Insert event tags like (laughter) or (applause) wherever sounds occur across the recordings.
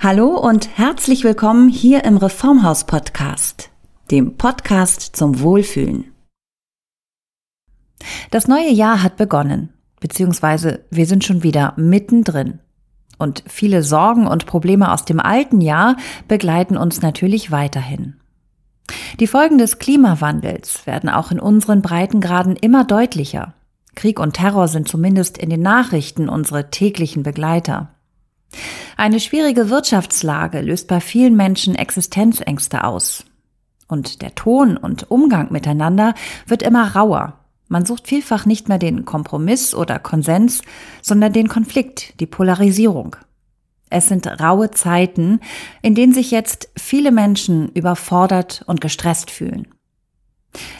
Hallo und herzlich willkommen hier im Reformhaus Podcast, dem Podcast zum Wohlfühlen. Das neue Jahr hat begonnen, beziehungsweise wir sind schon wieder mittendrin. Und viele Sorgen und Probleme aus dem alten Jahr begleiten uns natürlich weiterhin. Die Folgen des Klimawandels werden auch in unseren Breitengraden immer deutlicher. Krieg und Terror sind zumindest in den Nachrichten unsere täglichen Begleiter. Eine schwierige Wirtschaftslage löst bei vielen Menschen Existenzängste aus. Und der Ton und Umgang miteinander wird immer rauer. Man sucht vielfach nicht mehr den Kompromiss oder Konsens, sondern den Konflikt, die Polarisierung. Es sind raue Zeiten, in denen sich jetzt viele Menschen überfordert und gestresst fühlen.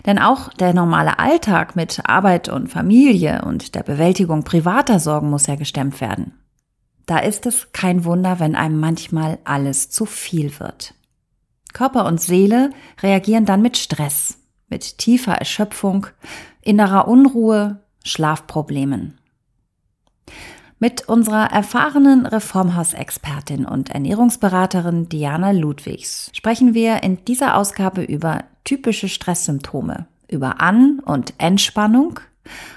Denn auch der normale Alltag mit Arbeit und Familie und der Bewältigung privater Sorgen muss ja gestemmt werden. Da ist es kein Wunder, wenn einem manchmal alles zu viel wird. Körper und Seele reagieren dann mit Stress, mit tiefer Erschöpfung, innerer Unruhe, Schlafproblemen. Mit unserer erfahrenen Reformhausexpertin und Ernährungsberaterin Diana Ludwigs sprechen wir in dieser Ausgabe über typische Stresssymptome, über An- und Entspannung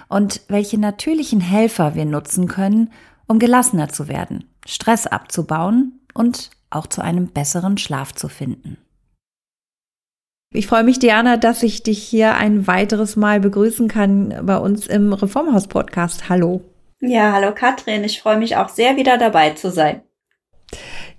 und welche natürlichen Helfer wir nutzen können, um gelassener zu werden, Stress abzubauen und auch zu einem besseren Schlaf zu finden. Ich freue mich, Diana, dass ich dich hier ein weiteres Mal begrüßen kann bei uns im Reformhaus-Podcast. Hallo. Ja, hallo Katrin. Ich freue mich auch sehr, wieder dabei zu sein.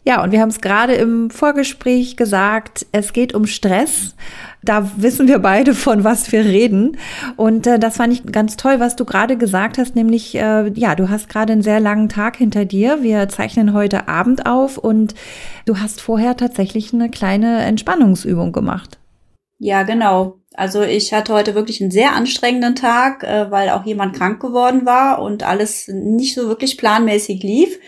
Ja, und wir haben es gerade im Vorgespräch gesagt, es geht um Stress. Da wissen wir beide, von was wir reden. Und äh, das fand ich ganz toll, was du gerade gesagt hast, nämlich, äh, ja, du hast gerade einen sehr langen Tag hinter dir. Wir zeichnen heute Abend auf und du hast vorher tatsächlich eine kleine Entspannungsübung gemacht. Ja, genau. Also ich hatte heute wirklich einen sehr anstrengenden Tag, äh, weil auch jemand krank geworden war und alles nicht so wirklich planmäßig lief.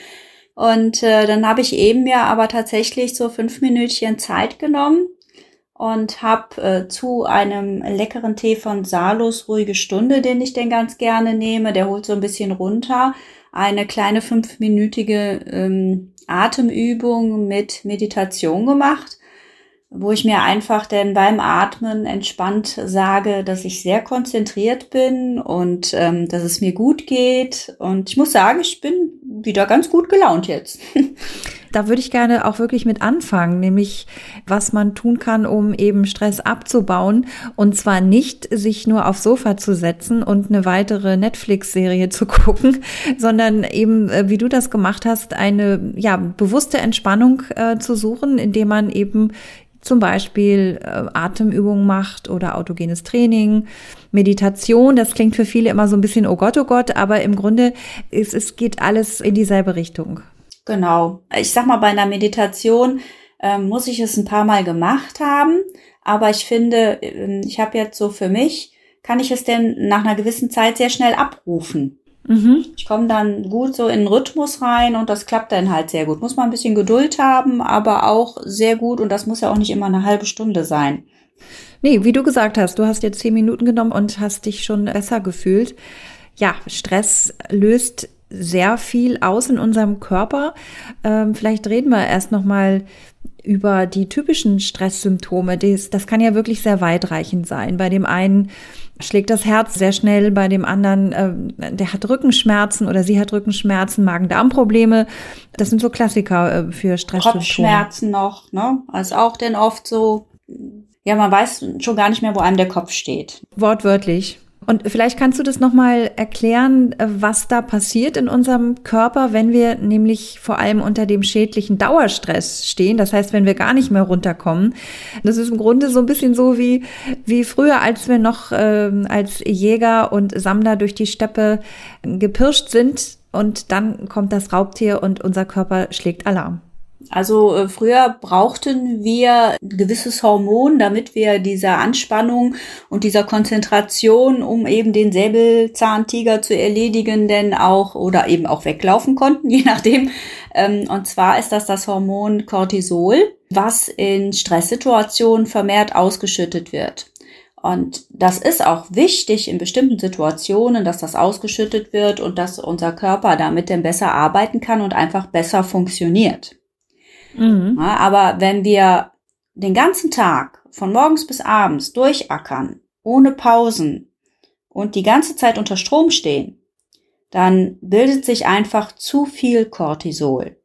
Und äh, dann habe ich eben mir aber tatsächlich so fünf Minütchen Zeit genommen und habe äh, zu einem leckeren Tee von Salus Ruhige Stunde, den ich denn ganz gerne nehme, der holt so ein bisschen runter, eine kleine fünfminütige ähm, Atemübung mit Meditation gemacht wo ich mir einfach denn beim Atmen entspannt sage, dass ich sehr konzentriert bin und ähm, dass es mir gut geht. Und ich muss sagen, ich bin wieder ganz gut gelaunt jetzt. (laughs) da würde ich gerne auch wirklich mit anfangen, nämlich was man tun kann, um eben Stress abzubauen. Und zwar nicht sich nur aufs Sofa zu setzen und eine weitere Netflix-Serie zu (laughs) gucken, sondern eben, äh, wie du das gemacht hast, eine ja, bewusste Entspannung äh, zu suchen, indem man eben zum Beispiel äh, Atemübungen macht oder autogenes Training, Meditation. Das klingt für viele immer so ein bisschen, oh Gott, oh Gott, aber im Grunde ist, es geht alles in dieselbe Richtung. Genau. Ich sag mal, bei einer Meditation äh, muss ich es ein paar Mal gemacht haben, aber ich finde, ähm, ich habe jetzt so für mich, kann ich es denn nach einer gewissen Zeit sehr schnell abrufen. Mhm. Ich komme dann gut so in den Rhythmus rein und das klappt dann halt sehr gut. Muss man ein bisschen Geduld haben, aber auch sehr gut und das muss ja auch nicht immer eine halbe Stunde sein. Nee, wie du gesagt hast, du hast jetzt zehn Minuten genommen und hast dich schon besser gefühlt. Ja, Stress löst sehr viel aus in unserem Körper. Ähm, vielleicht reden wir erst noch mal über die typischen Stresssymptome. Das, das kann ja wirklich sehr weitreichend sein. Bei dem einen schlägt das Herz sehr schnell, bei dem anderen, äh, der hat Rückenschmerzen oder sie hat Rückenschmerzen, Magen-Darm-Probleme. Das sind so Klassiker äh, für Stresssymptome. Kopfschmerzen noch, ne? Also auch denn oft so, ja, man weiß schon gar nicht mehr, wo einem der Kopf steht. Wortwörtlich. Und vielleicht kannst du das nochmal erklären, äh, was da passiert in unserem Körper, wenn wir nämlich vor allem unter dem schädlichen Dauerstress stehen. Das heißt, wenn wir gar nicht mehr runterkommen. Das ist im Grunde so ein bisschen so wie, wie früher, als wir noch äh, als Jäger und Sammler durch die Steppe gepirscht sind. Und dann kommt das Raubtier und unser Körper schlägt Alarm. Also äh, früher brauchten wir ein gewisses Hormon, damit wir dieser Anspannung und dieser Konzentration, um eben den Säbelzahntiger zu erledigen, denn auch oder eben auch weglaufen konnten, (laughs) je nachdem. Ähm, und zwar ist das das Hormon Cortisol, was in Stresssituationen vermehrt ausgeschüttet wird. Und das ist auch wichtig in bestimmten Situationen, dass das ausgeschüttet wird und dass unser Körper damit dann besser arbeiten kann und einfach besser funktioniert. Mhm. Ja, aber wenn wir den ganzen Tag von morgens bis abends durchackern, ohne Pausen und die ganze Zeit unter Strom stehen, dann bildet sich einfach zu viel Cortisol.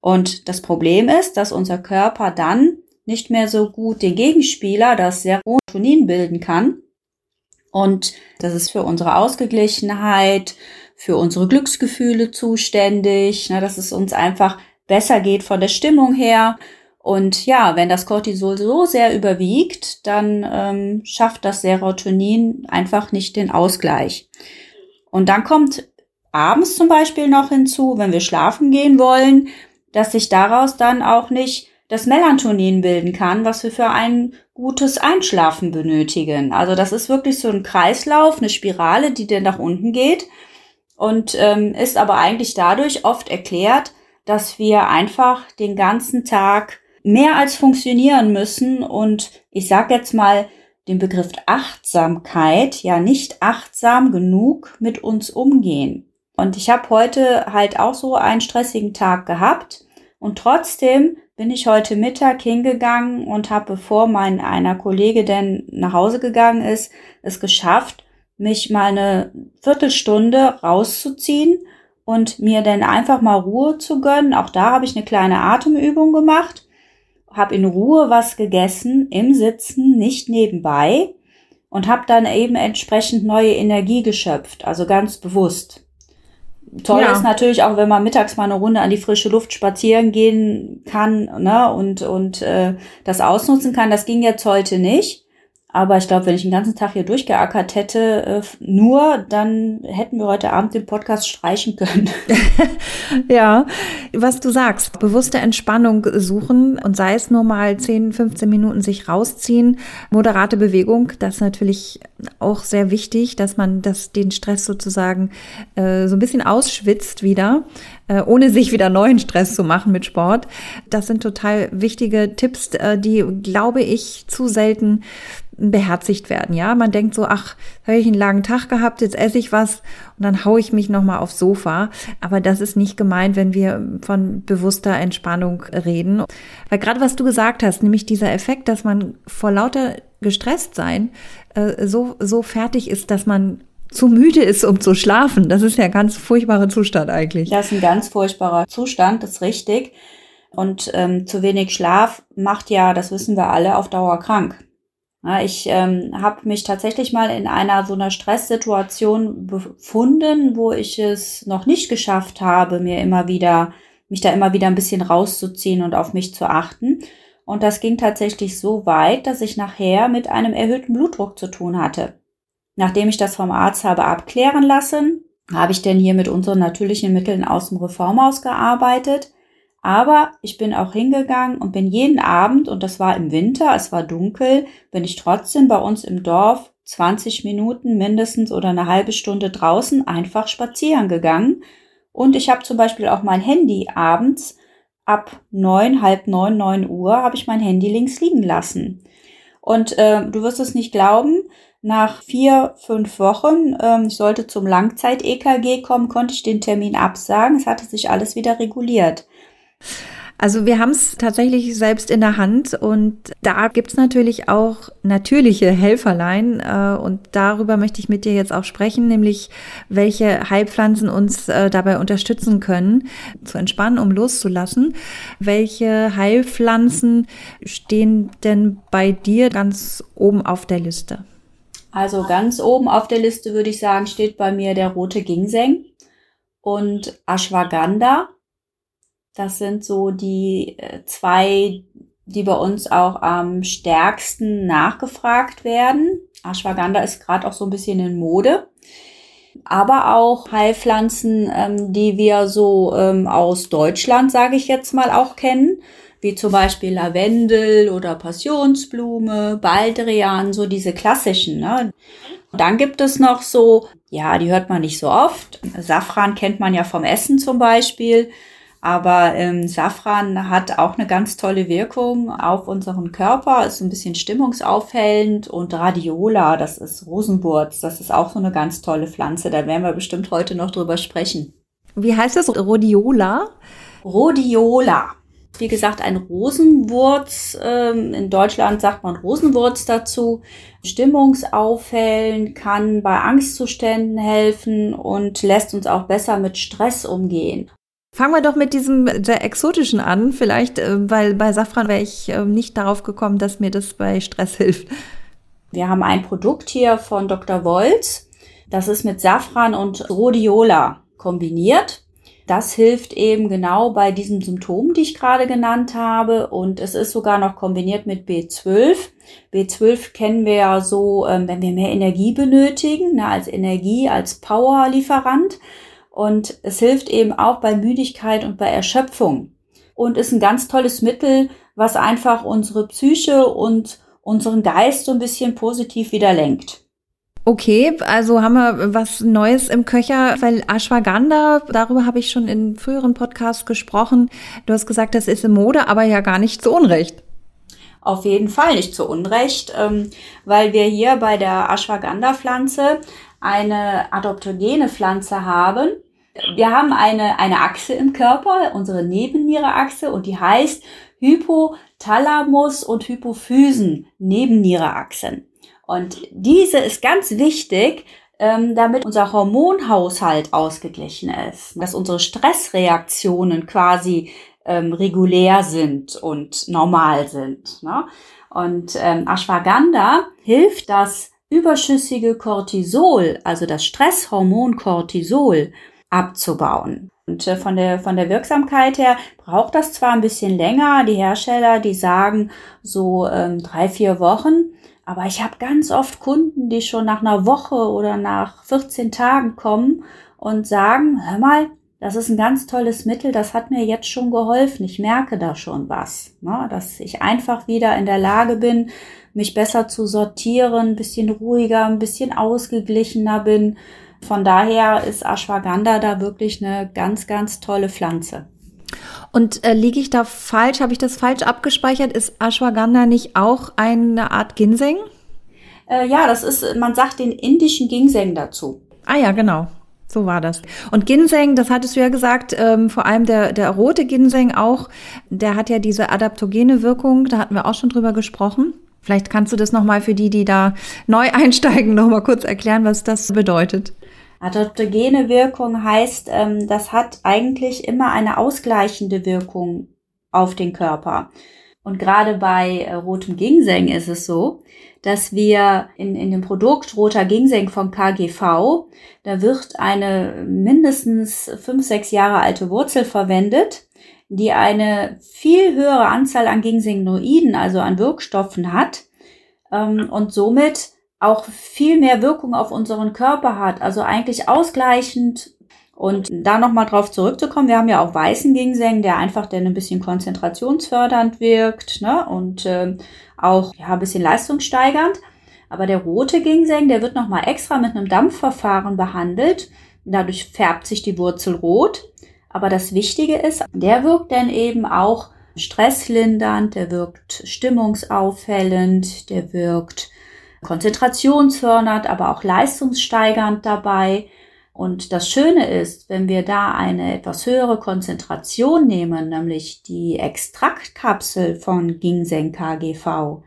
Und das Problem ist, dass unser Körper dann nicht mehr so gut den Gegenspieler, das Serotonin bilden kann. Und das ist für unsere Ausgeglichenheit, für unsere Glücksgefühle zuständig, dass es uns einfach besser geht von der Stimmung her. Und ja, wenn das Cortisol so sehr überwiegt, dann ähm, schafft das Serotonin einfach nicht den Ausgleich. Und dann kommt abends zum Beispiel noch hinzu, wenn wir schlafen gehen wollen, dass sich daraus dann auch nicht das Melatonin bilden kann, was wir für ein gutes Einschlafen benötigen. Also das ist wirklich so ein Kreislauf, eine Spirale, die dann nach unten geht und ähm, ist aber eigentlich dadurch oft erklärt, dass wir einfach den ganzen Tag mehr als funktionieren müssen und ich sage jetzt mal den Begriff Achtsamkeit ja nicht achtsam genug mit uns umgehen. Und ich habe heute halt auch so einen stressigen Tag gehabt und trotzdem bin ich heute Mittag hingegangen und habe, bevor mein einer Kollege denn nach Hause gegangen ist, es geschafft, mich mal eine Viertelstunde rauszuziehen und mir dann einfach mal Ruhe zu gönnen. Auch da habe ich eine kleine Atemübung gemacht, habe in Ruhe was gegessen, im Sitzen, nicht nebenbei und habe dann eben entsprechend neue Energie geschöpft, also ganz bewusst. Toll ja. ist natürlich auch, wenn man mittags mal eine Runde an die frische Luft spazieren gehen kann ne, und, und äh, das ausnutzen kann. Das ging jetzt heute nicht. Aber ich glaube, wenn ich den ganzen Tag hier durchgeackert hätte, äh, nur, dann hätten wir heute Abend den Podcast streichen können. (laughs) (laughs) ja, was du sagst, bewusste Entspannung suchen und sei es nur mal 10, 15 Minuten sich rausziehen, moderate Bewegung, das ist natürlich auch sehr wichtig, dass man das, den Stress sozusagen äh, so ein bisschen ausschwitzt wieder ohne sich wieder neuen Stress zu machen mit Sport. Das sind total wichtige Tipps, äh, die, glaube ich, zu selten beherzigt werden. Ja, man denkt so, ach, habe ich einen langen Tag gehabt, jetzt esse ich was und dann haue ich mich nochmal aufs Sofa. Aber das ist nicht gemeint, wenn wir von bewusster Entspannung reden. Weil gerade was du gesagt hast, nämlich dieser Effekt, dass man vor lauter gestresst sein äh, so, so fertig ist, dass man zu müde ist, um zu schlafen. Das ist ja ein ganz furchtbarer Zustand eigentlich. Das ist ein ganz furchtbarer Zustand, das ist richtig. Und ähm, zu wenig Schlaf macht ja, das wissen wir alle, auf Dauer krank. Ja, ich ähm, habe mich tatsächlich mal in einer so einer Stresssituation befunden, wo ich es noch nicht geschafft habe, mir immer wieder, mich da immer wieder ein bisschen rauszuziehen und auf mich zu achten. Und das ging tatsächlich so weit, dass ich nachher mit einem erhöhten Blutdruck zu tun hatte. Nachdem ich das vom Arzt habe abklären lassen, habe ich denn hier mit unseren natürlichen Mitteln aus dem Reformhaus gearbeitet aber ich bin auch hingegangen und bin jeden Abend, und das war im Winter, es war dunkel, bin ich trotzdem bei uns im Dorf 20 Minuten mindestens oder eine halbe Stunde draußen einfach spazieren gegangen. Und ich habe zum Beispiel auch mein Handy abends ab neun, halb neun, neun Uhr habe ich mein Handy links liegen lassen. Und äh, du wirst es nicht glauben, nach vier, fünf Wochen, ähm, ich sollte zum Langzeit-EKG kommen, konnte ich den Termin absagen. Es hatte sich alles wieder reguliert. Also wir haben es tatsächlich selbst in der Hand und da gibt's natürlich auch natürliche Helferlein äh, und darüber möchte ich mit dir jetzt auch sprechen, nämlich welche Heilpflanzen uns äh, dabei unterstützen können, zu entspannen, um loszulassen. Welche Heilpflanzen stehen denn bei dir ganz oben auf der Liste? Also ganz oben auf der Liste würde ich sagen, steht bei mir der rote Ginseng und Ashwagandha das sind so die äh, zwei, die bei uns auch am stärksten nachgefragt werden. Ashwagandha ist gerade auch so ein bisschen in Mode. Aber auch Heilpflanzen, ähm, die wir so ähm, aus Deutschland, sage ich jetzt mal, auch kennen wie zum Beispiel Lavendel oder Passionsblume, Baldrian, so diese klassischen. Ne? Und dann gibt es noch so, ja, die hört man nicht so oft. Safran kennt man ja vom Essen zum Beispiel. Aber ähm, Safran hat auch eine ganz tolle Wirkung auf unseren Körper, ist ein bisschen stimmungsaufhellend und Radiola, das ist Rosenwurz, das ist auch so eine ganz tolle Pflanze. Da werden wir bestimmt heute noch drüber sprechen. Wie heißt das? Rhodiola? Rhodiola. Wie gesagt, ein Rosenwurz. Ähm, in Deutschland sagt man Rosenwurz dazu. Stimmungsaufhellen, kann bei Angstzuständen helfen und lässt uns auch besser mit Stress umgehen. Fangen wir doch mit diesem sehr exotischen an, vielleicht, äh, weil bei Safran wäre ich äh, nicht darauf gekommen, dass mir das bei Stress hilft. Wir haben ein Produkt hier von Dr. Wolz. Das ist mit Safran und Rhodiola kombiniert. Das hilft eben genau bei diesen Symptomen, die ich gerade genannt habe. Und es ist sogar noch kombiniert mit B12. B12 kennen wir ja so, ähm, wenn wir mehr Energie benötigen, ne, als Energie, als Powerlieferant. Und es hilft eben auch bei Müdigkeit und bei Erschöpfung. Und ist ein ganz tolles Mittel, was einfach unsere Psyche und unseren Geist so ein bisschen positiv wieder lenkt. Okay, also haben wir was Neues im Köcher, weil Ashwagandha, darüber habe ich schon in früheren Podcasts gesprochen. Du hast gesagt, das ist in Mode, aber ja gar nicht zu Unrecht. Auf jeden Fall nicht zu Unrecht, ähm, weil wir hier bei der Ashwagandha-Pflanze eine adoptogene Pflanze haben. Wir haben eine, eine Achse im Körper, unsere Nebenniereachse, und die heißt Hypothalamus und Hypophysen Nebenniereachsen. Und diese ist ganz wichtig, ähm, damit unser Hormonhaushalt ausgeglichen ist, dass unsere Stressreaktionen quasi ähm, regulär sind und normal sind. Ne? Und ähm, Ashwagandha hilft, das überschüssige Cortisol, also das Stresshormon Cortisol, abzubauen. Und äh, von der, von der Wirksamkeit her braucht das zwar ein bisschen länger. Die Hersteller, die sagen so ähm, drei, vier Wochen. Aber ich habe ganz oft Kunden, die schon nach einer Woche oder nach 14 Tagen kommen und sagen, hör mal, das ist ein ganz tolles Mittel, das hat mir jetzt schon geholfen. Ich merke da schon was, ne? dass ich einfach wieder in der Lage bin, mich besser zu sortieren, ein bisschen ruhiger, ein bisschen ausgeglichener bin. Von daher ist Ashwagandha da wirklich eine ganz, ganz tolle Pflanze. Und äh, liege ich da falsch? Habe ich das falsch abgespeichert? Ist Ashwagandha nicht auch eine Art Ginseng? Äh, ja, das ist, man sagt den indischen Ginseng dazu. Ah ja, genau. So war das. Und Ginseng, das hattest du ja gesagt, ähm, vor allem der, der rote Ginseng auch, der hat ja diese adaptogene Wirkung, da hatten wir auch schon drüber gesprochen. Vielleicht kannst du das nochmal für die, die da neu (laughs) einsteigen, nochmal kurz erklären, was das bedeutet. Adaptogene Wirkung heißt, ähm, das hat eigentlich immer eine ausgleichende Wirkung auf den Körper. Und gerade bei äh, rotem Ginseng ist es so, dass wir in, in dem Produkt roter Ginseng von KGV, da wird eine mindestens fünf, sechs Jahre alte Wurzel verwendet, die eine viel höhere Anzahl an Ginsengnoiden, also an Wirkstoffen hat ähm, und somit auch viel mehr Wirkung auf unseren Körper hat, also eigentlich ausgleichend. Und da nochmal drauf zurückzukommen, wir haben ja auch weißen Ginseng, der einfach dann ein bisschen konzentrationsfördernd wirkt ne? und äh, auch ja, ein bisschen leistungssteigernd. Aber der rote Ginseng, der wird nochmal extra mit einem Dampfverfahren behandelt. Dadurch färbt sich die Wurzel rot. Aber das Wichtige ist, der wirkt dann eben auch stresslindernd, der wirkt stimmungsaufhellend, der wirkt konzentrationsfördernd, aber auch leistungssteigernd dabei. Und das Schöne ist, wenn wir da eine etwas höhere Konzentration nehmen, nämlich die Extraktkapsel von Ginseng KGV,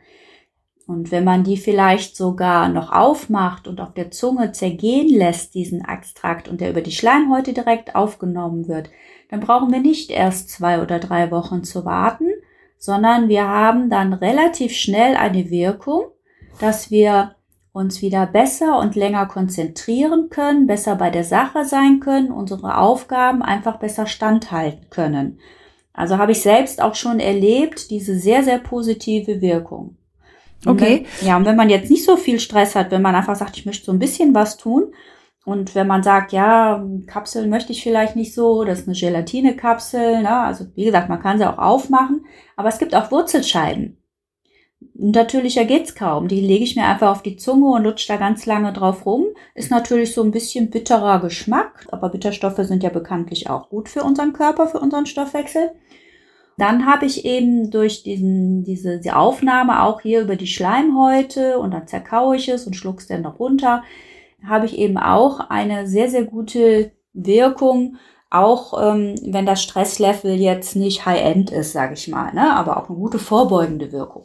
und wenn man die vielleicht sogar noch aufmacht und auf der Zunge zergehen lässt, diesen Extrakt, und der über die Schleimhäute direkt aufgenommen wird, dann brauchen wir nicht erst zwei oder drei Wochen zu warten, sondern wir haben dann relativ schnell eine Wirkung, dass wir uns wieder besser und länger konzentrieren können, besser bei der Sache sein können, unsere Aufgaben einfach besser standhalten können. Also habe ich selbst auch schon erlebt, diese sehr, sehr positive Wirkung. Okay. Wenn, ja, und wenn man jetzt nicht so viel Stress hat, wenn man einfach sagt, ich möchte so ein bisschen was tun, und wenn man sagt, ja, Kapseln möchte ich vielleicht nicht so, das ist eine Gelatinekapsel, ne? also wie gesagt, man kann sie auch aufmachen, aber es gibt auch Wurzelscheiben. Natürlicher geht's kaum. Die lege ich mir einfach auf die Zunge und lutsche da ganz lange drauf rum. Ist natürlich so ein bisschen bitterer Geschmack, aber Bitterstoffe sind ja bekanntlich auch gut für unseren Körper, für unseren Stoffwechsel. Dann habe ich eben durch diesen, diese, diese Aufnahme auch hier über die Schleimhäute und dann zerkaue ich es und schluck's dann noch runter, habe ich eben auch eine sehr, sehr gute Wirkung auch ähm, wenn das Stresslevel jetzt nicht High-End ist, sage ich mal, ne? aber auch eine gute vorbeugende Wirkung.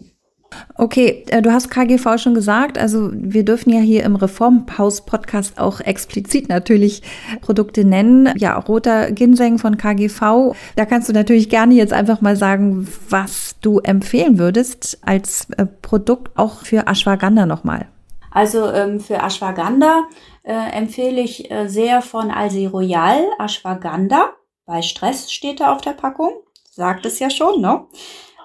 Okay, äh, du hast KGV schon gesagt, also wir dürfen ja hier im Reformhaus-Podcast auch explizit natürlich Produkte nennen. Ja, roter Ginseng von KGV. Da kannst du natürlich gerne jetzt einfach mal sagen, was du empfehlen würdest als äh, Produkt auch für Ashwagandha nochmal. Also ähm, für Ashwagandha äh, empfehle ich äh, sehr von Alsi Royal Ashwagandha. Bei Stress steht da auf der Packung. Sagt es ja schon, ne?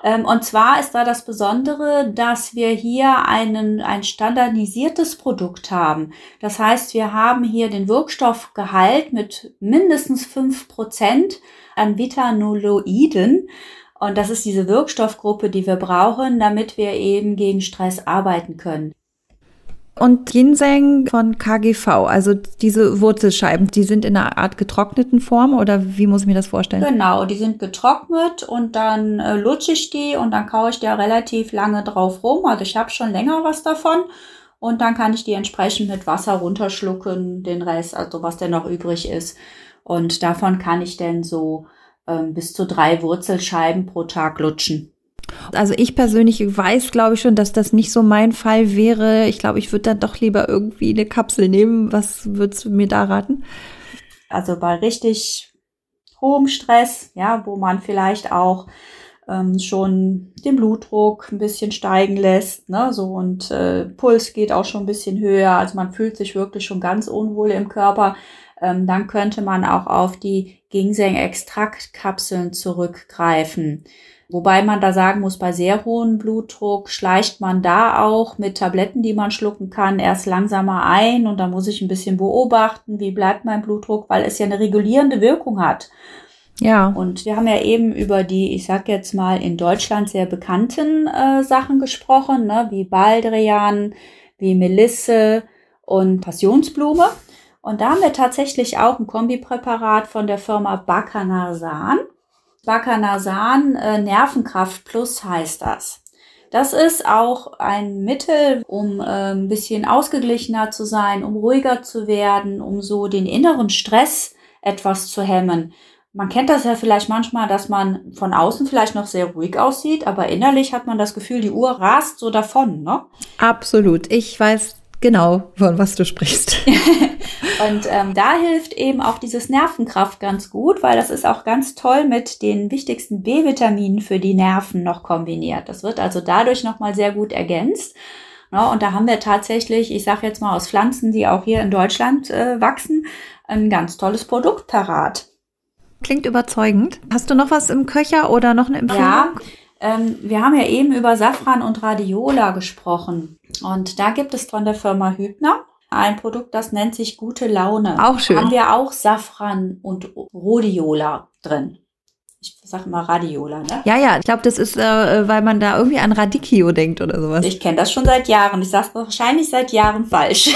Ähm, und zwar ist da das Besondere, dass wir hier einen, ein standardisiertes Produkt haben. Das heißt, wir haben hier den Wirkstoffgehalt mit mindestens fünf Prozent an Vitanoloiden. Und das ist diese Wirkstoffgruppe, die wir brauchen, damit wir eben gegen Stress arbeiten können. Und Ginseng von KGV, also diese Wurzelscheiben, die sind in einer Art getrockneten Form oder wie muss ich mir das vorstellen? Genau, die sind getrocknet und dann äh, lutsche ich die und dann kaue ich da relativ lange drauf rum. Also ich habe schon länger was davon und dann kann ich die entsprechend mit Wasser runterschlucken, den Rest, also was denn noch übrig ist. Und davon kann ich dann so ähm, bis zu drei Wurzelscheiben pro Tag lutschen. Also ich persönlich weiß, glaube ich schon, dass das nicht so mein Fall wäre. Ich glaube, ich würde dann doch lieber irgendwie eine Kapsel nehmen. Was würdest du mir da raten? Also bei richtig hohem Stress, ja, wo man vielleicht auch ähm, schon den Blutdruck ein bisschen steigen lässt, ne, so und äh, Puls geht auch schon ein bisschen höher, also man fühlt sich wirklich schon ganz unwohl im Körper, ähm, dann könnte man auch auf die Ginseng-Extraktkapseln zurückgreifen. Wobei man da sagen muss, bei sehr hohem Blutdruck schleicht man da auch mit Tabletten, die man schlucken kann, erst langsamer ein und da muss ich ein bisschen beobachten, wie bleibt mein Blutdruck, weil es ja eine regulierende Wirkung hat. Ja. Und wir haben ja eben über die, ich sag jetzt mal, in Deutschland sehr bekannten äh, Sachen gesprochen, ne, wie Baldrian, wie Melisse und Passionsblume. Und da haben wir tatsächlich auch ein Kombipräparat von der Firma Bacanarsan. Bacanasan äh, Nervenkraft Plus heißt das. Das ist auch ein Mittel, um äh, ein bisschen ausgeglichener zu sein, um ruhiger zu werden, um so den inneren Stress etwas zu hemmen. Man kennt das ja vielleicht manchmal, dass man von außen vielleicht noch sehr ruhig aussieht, aber innerlich hat man das Gefühl, die Uhr rast so davon, ne? Absolut. Ich weiß genau, von was du sprichst. (laughs) und ähm, da hilft eben auch dieses Nervenkraft ganz gut, weil das ist auch ganz toll mit den wichtigsten B-Vitaminen für die Nerven noch kombiniert. Das wird also dadurch nochmal sehr gut ergänzt. Ja, und da haben wir tatsächlich, ich sage jetzt mal aus Pflanzen, die auch hier in Deutschland äh, wachsen, ein ganz tolles Produkt parat. Klingt überzeugend. Hast du noch was im Köcher oder noch eine Empfehlung? Ja, ähm, wir haben ja eben über Safran und Radiola gesprochen. Und da gibt es von der Firma Hübner ein Produkt, das nennt sich Gute Laune. Auch schön. Da haben wir auch Safran und Rhodiola drin. Ich sage immer Radiola, ne? Ja, ja, ich glaube, das ist, äh, weil man da irgendwie an Radicchio denkt oder sowas. Ich kenne das schon seit Jahren. Ich sage wahrscheinlich seit Jahren falsch. (laughs)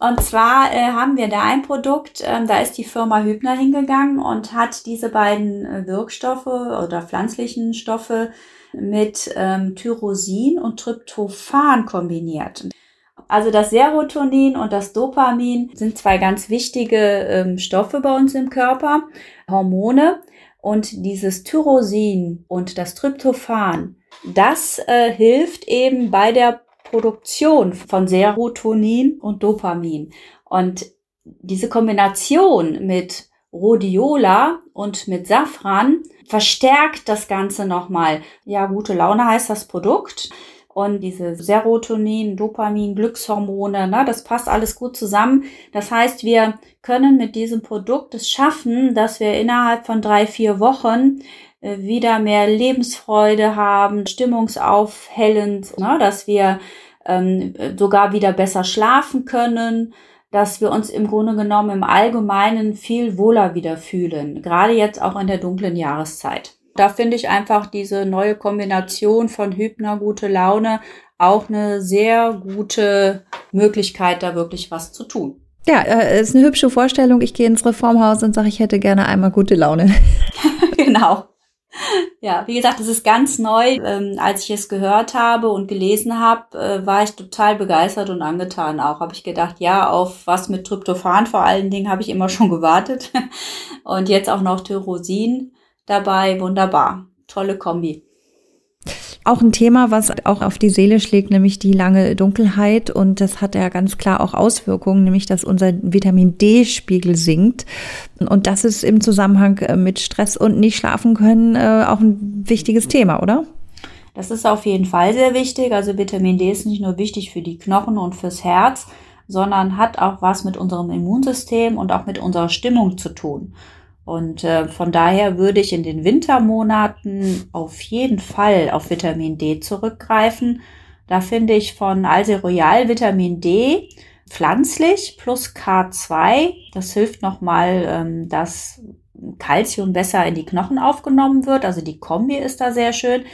Und zwar äh, haben wir da ein Produkt, ähm, da ist die Firma Hübner hingegangen und hat diese beiden äh, Wirkstoffe oder pflanzlichen Stoffe mit ähm, Tyrosin und Tryptophan kombiniert. Also das Serotonin und das Dopamin sind zwei ganz wichtige ähm, Stoffe bei uns im Körper, Hormone. Und dieses Tyrosin und das Tryptophan, das äh, hilft eben bei der Produktion von Serotonin und Dopamin. Und diese Kombination mit Rhodiola und mit Safran verstärkt das Ganze nochmal. Ja, gute Laune heißt das Produkt. Und diese Serotonin, Dopamin, Glückshormone, ne, das passt alles gut zusammen. Das heißt, wir können mit diesem Produkt es schaffen, dass wir innerhalb von drei, vier Wochen wieder mehr Lebensfreude haben, stimmungsaufhellend, ne, dass wir ähm, sogar wieder besser schlafen können, dass wir uns im Grunde genommen im Allgemeinen viel wohler wieder fühlen, gerade jetzt auch in der dunklen Jahreszeit. Da finde ich einfach diese neue Kombination von Hypner, gute Laune auch eine sehr gute Möglichkeit, da wirklich was zu tun. Ja, äh, ist eine hübsche Vorstellung. Ich gehe ins Reformhaus und sage, ich hätte gerne einmal gute Laune. (laughs) genau. Ja, wie gesagt, es ist ganz neu. Ähm, als ich es gehört habe und gelesen habe, äh, war ich total begeistert und angetan. Auch habe ich gedacht, ja, auf was mit Tryptophan vor allen Dingen habe ich immer schon gewartet. (laughs) Und jetzt auch noch Tyrosin dabei. Wunderbar. Tolle Kombi auch ein Thema, was auch auf die Seele schlägt, nämlich die lange Dunkelheit. Und das hat ja ganz klar auch Auswirkungen, nämlich dass unser Vitamin D-Spiegel sinkt. Und das ist im Zusammenhang äh, mit Stress und nicht schlafen können äh, auch ein wichtiges Thema, oder? Das ist auf jeden Fall sehr wichtig. Also Vitamin D ist nicht nur wichtig für die Knochen und fürs Herz, sondern hat auch was mit unserem Immunsystem und auch mit unserer Stimmung zu tun. Und äh, von daher würde ich in den Wintermonaten auf jeden Fall auf Vitamin D zurückgreifen. Da finde ich von Alse Royal Vitamin D pflanzlich plus K2. Das hilft nochmal, ähm, dass Calcium besser in die Knochen aufgenommen wird. Also die Kombi ist da sehr schön.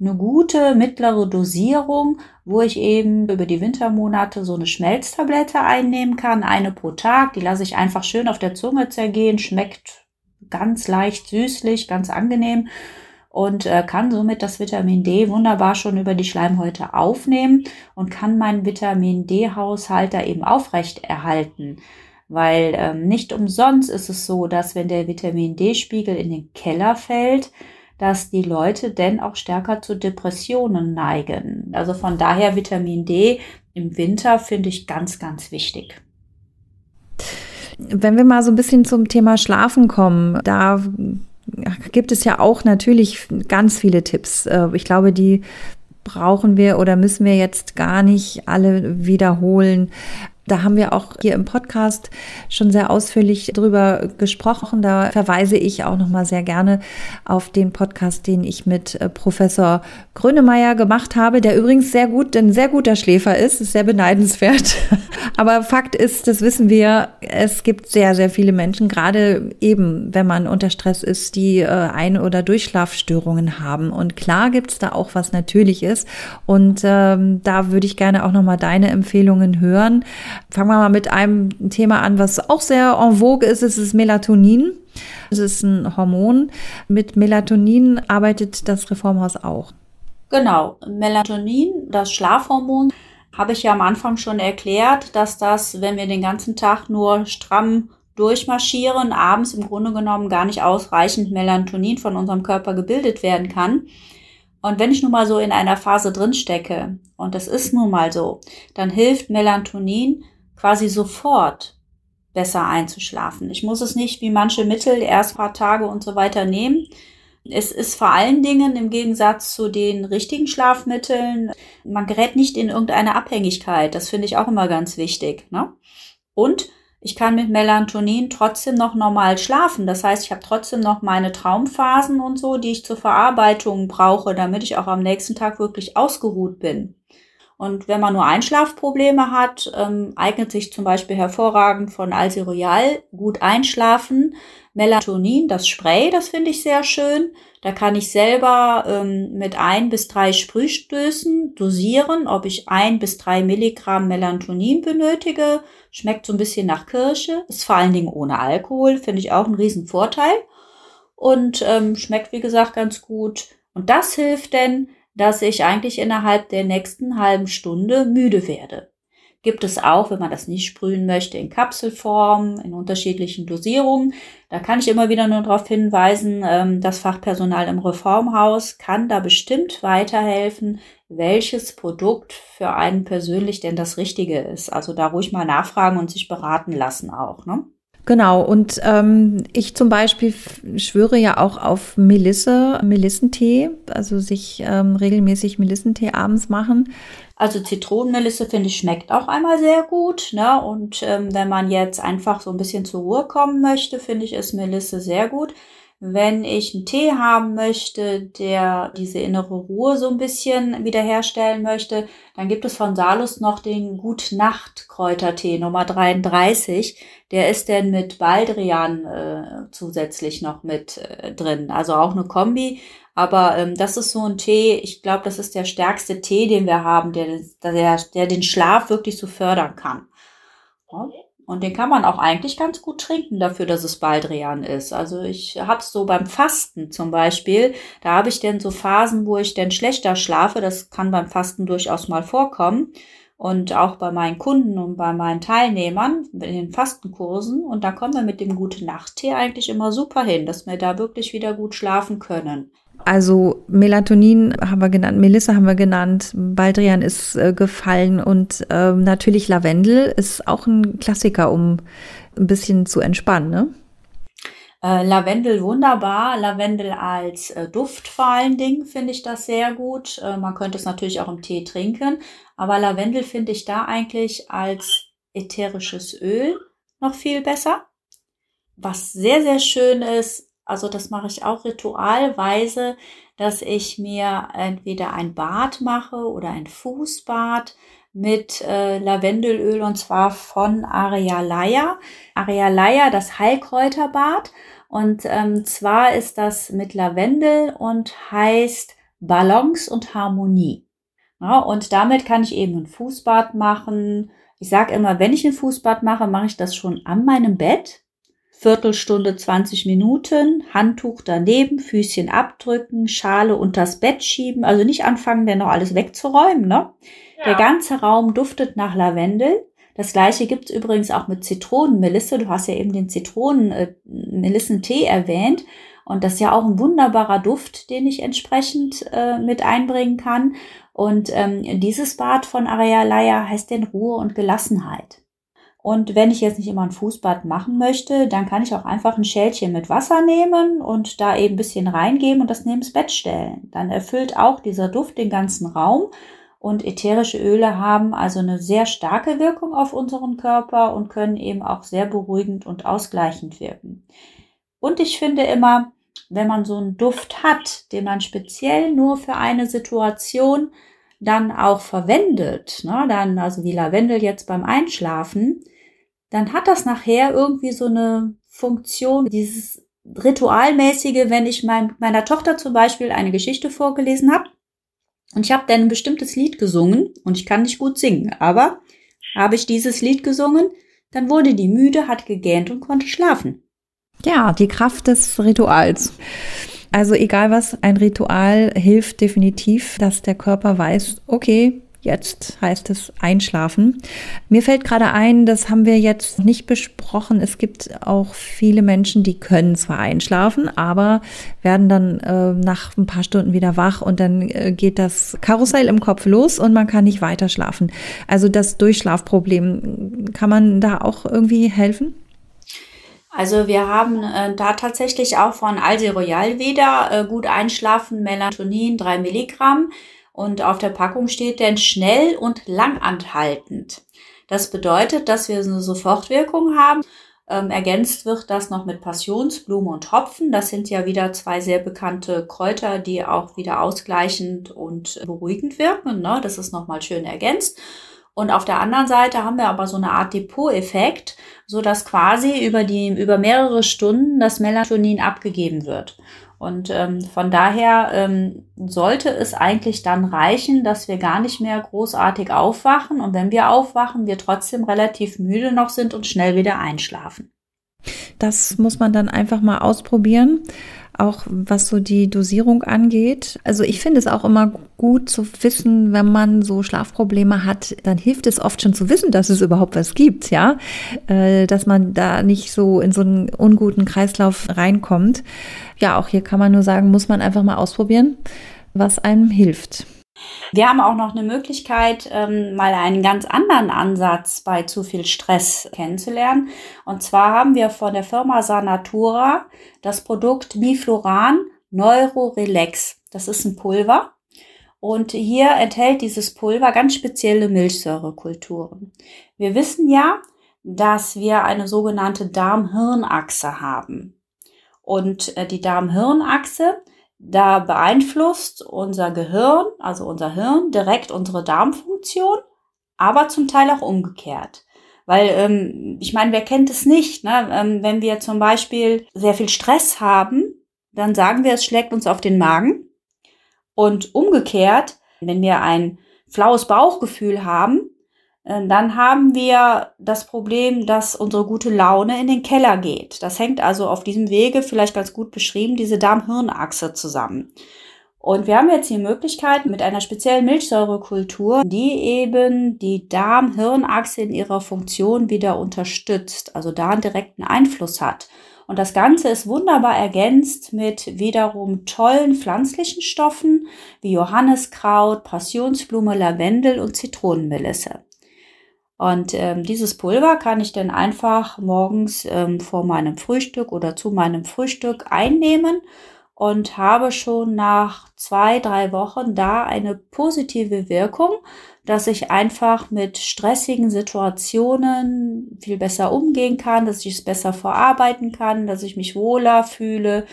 Eine gute mittlere Dosierung, wo ich eben über die Wintermonate so eine Schmelztablette einnehmen kann, eine pro Tag. Die lasse ich einfach schön auf der Zunge zergehen, schmeckt ganz leicht süßlich, ganz angenehm und äh, kann somit das Vitamin D wunderbar schon über die Schleimhäute aufnehmen und kann meinen Vitamin D-Haushalt da eben aufrecht erhalten. Weil ähm, nicht umsonst ist es so, dass wenn der Vitamin D-Spiegel in den Keller fällt, dass die Leute denn auch stärker zu Depressionen neigen. Also von daher Vitamin D im Winter finde ich ganz, ganz wichtig. Wenn wir mal so ein bisschen zum Thema Schlafen kommen, da gibt es ja auch natürlich ganz viele Tipps. Äh, ich glaube, die brauchen wir oder müssen wir jetzt gar nicht alle wiederholen. Da haben wir auch hier im Podcast schon sehr ausführlich drüber gesprochen. Da verweise ich auch noch mal sehr gerne auf den Podcast, den ich mit äh, Professor Grönemeyer gemacht habe, der übrigens sehr gut, ein sehr guter Schläfer ist, ist sehr beneidenswert. (laughs) Aber Fakt ist, das wissen wir, es gibt sehr, sehr viele Menschen, gerade eben, wenn man unter Stress ist, die äh, Ein- oder Durchschlafstörungen haben. Und klar gibt es da auch was Natürliches. Und ähm, da würde ich gerne auch noch mal deine Empfehlungen hören. Fangen wir mal mit einem Thema an, was auch sehr en vogue ist. Es ist Melatonin. Es ist ein Hormon. Mit Melatonin arbeitet das Reformhaus auch. Genau. Melatonin, das Schlafhormon, habe ich ja am Anfang schon erklärt, dass das, wenn wir den ganzen Tag nur stramm durchmarschieren, abends im Grunde genommen gar nicht ausreichend Melatonin von unserem Körper gebildet werden kann. Und wenn ich nun mal so in einer Phase drin stecke, und das ist nun mal so, dann hilft Melatonin quasi sofort besser einzuschlafen. Ich muss es nicht wie manche Mittel erst paar Tage und so weiter nehmen. Es ist vor allen Dingen im Gegensatz zu den richtigen Schlafmitteln, man gerät nicht in irgendeine Abhängigkeit. Das finde ich auch immer ganz wichtig. Ne? Und ich kann mit Melatonin trotzdem noch normal schlafen. Das heißt, ich habe trotzdem noch meine Traumphasen und so, die ich zur Verarbeitung brauche, damit ich auch am nächsten Tag wirklich ausgeruht bin. Und wenn man nur Einschlafprobleme hat, ähm, eignet sich zum Beispiel hervorragend von Alsi Royal gut einschlafen. Melatonin, das Spray, das finde ich sehr schön. Da kann ich selber ähm, mit ein bis drei Sprühstößen dosieren, ob ich ein bis drei Milligramm Melatonin benötige. Schmeckt so ein bisschen nach Kirsche, ist vor allen Dingen ohne Alkohol, finde ich auch einen riesen Vorteil. Und ähm, schmeckt, wie gesagt, ganz gut. Und das hilft denn, dass ich eigentlich innerhalb der nächsten halben Stunde müde werde. Gibt es auch, wenn man das nicht sprühen möchte, in Kapselform, in unterschiedlichen Dosierungen. Da kann ich immer wieder nur darauf hinweisen, ähm, das Fachpersonal im Reformhaus kann da bestimmt weiterhelfen, welches Produkt für einen persönlich denn das Richtige ist. Also da ruhig mal nachfragen und sich beraten lassen auch. Ne? Genau, und ähm, ich zum Beispiel schwöre ja auch auf Melisse, Melissentee, also sich ähm, regelmäßig Melissentee abends machen. Also Zitronenmelisse finde ich schmeckt auch einmal sehr gut. Ne? Und ähm, wenn man jetzt einfach so ein bisschen zur Ruhe kommen möchte, finde ich ist Melisse sehr gut. Wenn ich einen Tee haben möchte, der diese innere Ruhe so ein bisschen wiederherstellen möchte, dann gibt es von Salus noch den Gut-Nacht-Kräutertee Nummer 33. Der ist denn mit Baldrian äh, zusätzlich noch mit äh, drin. Also auch eine Kombi. Aber ähm, das ist so ein Tee, ich glaube, das ist der stärkste Tee, den wir haben, der, der, der den Schlaf wirklich so fördern kann. Ja? Und den kann man auch eigentlich ganz gut trinken dafür, dass es Baldrian ist. Also ich habe so beim Fasten zum Beispiel, da habe ich denn so Phasen, wo ich denn schlechter schlafe. Das kann beim Fasten durchaus mal vorkommen. Und auch bei meinen Kunden und bei meinen Teilnehmern in den Fastenkursen. Und da kommen wir mit dem Gute Nacht-Tee eigentlich immer super hin, dass wir da wirklich wieder gut schlafen können. Also Melatonin haben wir genannt, Melissa haben wir genannt, Baldrian ist äh, gefallen und äh, natürlich Lavendel ist auch ein Klassiker, um ein bisschen zu entspannen, ne? Äh, Lavendel wunderbar, Lavendel als äh, Duft vor allen Dingen finde ich das sehr gut. Äh, man könnte es natürlich auch im Tee trinken, aber Lavendel finde ich da eigentlich als ätherisches Öl noch viel besser. Was sehr, sehr schön ist, also das mache ich auch ritualweise, dass ich mir entweder ein Bad mache oder ein Fußbad mit äh, Lavendelöl und zwar von Arealaya. Arealaya, das Heilkräuterbad. Und ähm, zwar ist das mit Lavendel und heißt Balance und Harmonie. Ja, und damit kann ich eben ein Fußbad machen. Ich sage immer, wenn ich ein Fußbad mache, mache ich das schon an meinem Bett. Viertelstunde, 20 Minuten, Handtuch daneben, Füßchen abdrücken, Schale unters Bett schieben, also nicht anfangen, denn noch alles wegzuräumen. Ne? Ja. Der ganze Raum duftet nach Lavendel. Das gleiche gibt's übrigens auch mit Zitronenmelisse. Du hast ja eben den Zitronenmelissentee erwähnt. Und das ist ja auch ein wunderbarer Duft, den ich entsprechend äh, mit einbringen kann. Und ähm, dieses Bad von Arealaya heißt denn Ruhe und Gelassenheit. Und wenn ich jetzt nicht immer ein Fußbad machen möchte, dann kann ich auch einfach ein Schälchen mit Wasser nehmen und da eben ein bisschen reingeben und das neben das Bett stellen. Dann erfüllt auch dieser Duft den ganzen Raum und ätherische Öle haben also eine sehr starke Wirkung auf unseren Körper und können eben auch sehr beruhigend und ausgleichend wirken. Und ich finde immer, wenn man so einen Duft hat, den man speziell nur für eine Situation dann auch verwendet, ne, dann also wie Lavendel jetzt beim Einschlafen, dann hat das nachher irgendwie so eine Funktion, dieses ritualmäßige, wenn ich mein, meiner Tochter zum Beispiel eine Geschichte vorgelesen habe und ich habe dann ein bestimmtes Lied gesungen und ich kann nicht gut singen, aber habe ich dieses Lied gesungen, dann wurde die müde, hat gegähnt und konnte schlafen. Ja, die Kraft des Rituals. Also egal was, ein Ritual hilft definitiv, dass der Körper weiß, okay, Jetzt heißt es einschlafen. Mir fällt gerade ein, das haben wir jetzt nicht besprochen. Es gibt auch viele Menschen, die können zwar einschlafen, aber werden dann äh, nach ein paar Stunden wieder wach und dann äh, geht das Karussell im Kopf los und man kann nicht weiter schlafen. Also das Durchschlafproblem, kann man da auch irgendwie helfen? Also wir haben äh, da tatsächlich auch von Alse Royal wieder äh, gut einschlafen, Melatonin, drei Milligramm. Und auf der Packung steht denn schnell und langanhaltend. Das bedeutet, dass wir eine Sofortwirkung haben. Ähm, ergänzt wird das noch mit Passionsblume und Hopfen. Das sind ja wieder zwei sehr bekannte Kräuter, die auch wieder ausgleichend und beruhigend wirken. Ne? Das ist nochmal schön ergänzt. Und auf der anderen Seite haben wir aber so eine Art Depot-Effekt, so dass quasi über die, über mehrere Stunden das Melatonin abgegeben wird. Und ähm, von daher ähm, sollte es eigentlich dann reichen, dass wir gar nicht mehr großartig aufwachen und wenn wir aufwachen, wir trotzdem relativ müde noch sind und schnell wieder einschlafen. Das muss man dann einfach mal ausprobieren auch was so die Dosierung angeht. Also ich finde es auch immer gut zu wissen, wenn man so Schlafprobleme hat, dann hilft es oft schon zu wissen, dass es überhaupt was gibt, ja, äh, dass man da nicht so in so einen unguten Kreislauf reinkommt. Ja, auch hier kann man nur sagen, muss man einfach mal ausprobieren, was einem hilft. Wir haben auch noch eine Möglichkeit, ähm, mal einen ganz anderen Ansatz bei zu viel Stress kennenzulernen. Und zwar haben wir von der Firma Sanatura das Produkt Bifloran Neurorelax. Das ist ein Pulver. Und hier enthält dieses Pulver ganz spezielle Milchsäurekulturen. Wir wissen ja, dass wir eine sogenannte Darm-Hirn-Achse haben. Und äh, die Darm-Hirn-Achse da beeinflusst unser Gehirn, also unser Hirn, direkt unsere Darmfunktion, aber zum Teil auch umgekehrt. Weil ähm, ich meine, wer kennt es nicht? Ne? Ähm, wenn wir zum Beispiel sehr viel Stress haben, dann sagen wir, es schlägt uns auf den Magen. Und umgekehrt, wenn wir ein flaues Bauchgefühl haben, dann haben wir das Problem, dass unsere gute Laune in den Keller geht. Das hängt also auf diesem Wege vielleicht ganz gut beschrieben, diese Darm-Hirn-Achse zusammen. Und wir haben jetzt die Möglichkeit mit einer speziellen Milchsäurekultur, die eben die Darm-Hirn-Achse in ihrer Funktion wieder unterstützt, also da einen direkten Einfluss hat. Und das Ganze ist wunderbar ergänzt mit wiederum tollen pflanzlichen Stoffen wie Johanniskraut, Passionsblume, Lavendel und Zitronenmelisse. Und ähm, dieses Pulver kann ich dann einfach morgens ähm, vor meinem Frühstück oder zu meinem Frühstück einnehmen und habe schon nach zwei, drei Wochen da eine positive Wirkung, dass ich einfach mit stressigen Situationen viel besser umgehen kann, dass ich es besser verarbeiten kann, dass ich mich wohler fühle.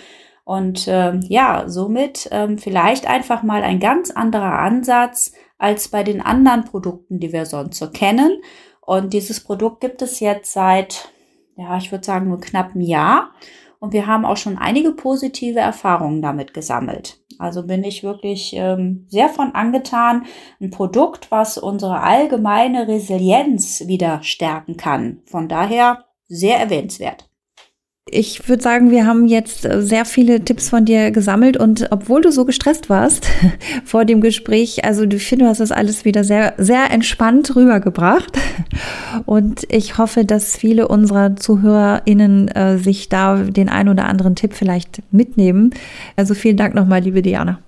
Und ähm, ja, somit ähm, vielleicht einfach mal ein ganz anderer Ansatz als bei den anderen Produkten, die wir sonst so kennen. Und dieses Produkt gibt es jetzt seit, ja, ich würde sagen, nur knapp ein Jahr. Und wir haben auch schon einige positive Erfahrungen damit gesammelt. Also bin ich wirklich ähm, sehr von angetan. Ein Produkt, was unsere allgemeine Resilienz wieder stärken kann. Von daher sehr erwähnenswert. Ich würde sagen, wir haben jetzt äh, sehr viele Tipps von dir gesammelt und obwohl du so gestresst warst (laughs) vor dem Gespräch, also du finde, du hast das alles wieder sehr, sehr entspannt rübergebracht. Und ich hoffe, dass viele unserer ZuhörerInnen äh, sich da den ein oder anderen Tipp vielleicht mitnehmen. Also vielen Dank nochmal, liebe Diana.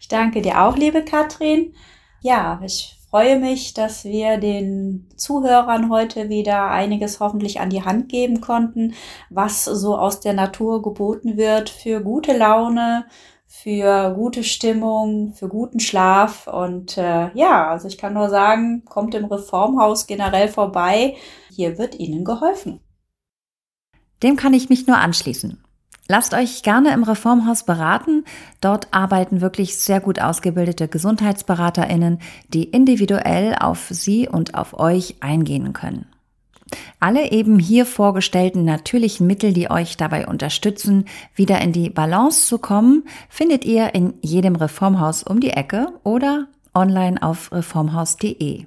Ich danke dir auch, liebe Katrin. Ja, ich freue mich, dass wir den Zuhörern heute wieder einiges hoffentlich an die Hand geben konnten, was so aus der Natur geboten wird für gute Laune, für gute Stimmung, für guten Schlaf. Und äh, ja, also ich kann nur sagen, kommt im Reformhaus generell vorbei. Hier wird Ihnen geholfen. Dem kann ich mich nur anschließen. Lasst euch gerne im Reformhaus beraten. Dort arbeiten wirklich sehr gut ausgebildete Gesundheitsberaterinnen, die individuell auf Sie und auf euch eingehen können. Alle eben hier vorgestellten natürlichen Mittel, die euch dabei unterstützen, wieder in die Balance zu kommen, findet ihr in jedem Reformhaus um die Ecke oder online auf reformhaus.de.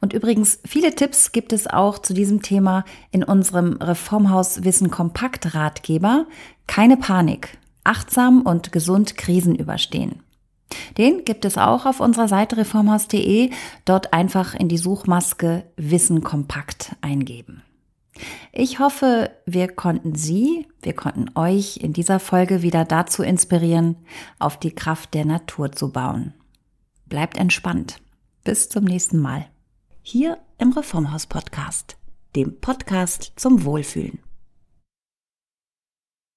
Und übrigens, viele Tipps gibt es auch zu diesem Thema in unserem Reformhaus Wissen Kompakt Ratgeber. Keine Panik. Achtsam und gesund Krisen überstehen. Den gibt es auch auf unserer Seite reformhaus.de. Dort einfach in die Suchmaske Wissen kompakt eingeben. Ich hoffe, wir konnten Sie, wir konnten euch in dieser Folge wieder dazu inspirieren, auf die Kraft der Natur zu bauen. Bleibt entspannt. Bis zum nächsten Mal hier im Reformhaus Podcast, dem Podcast zum Wohlfühlen.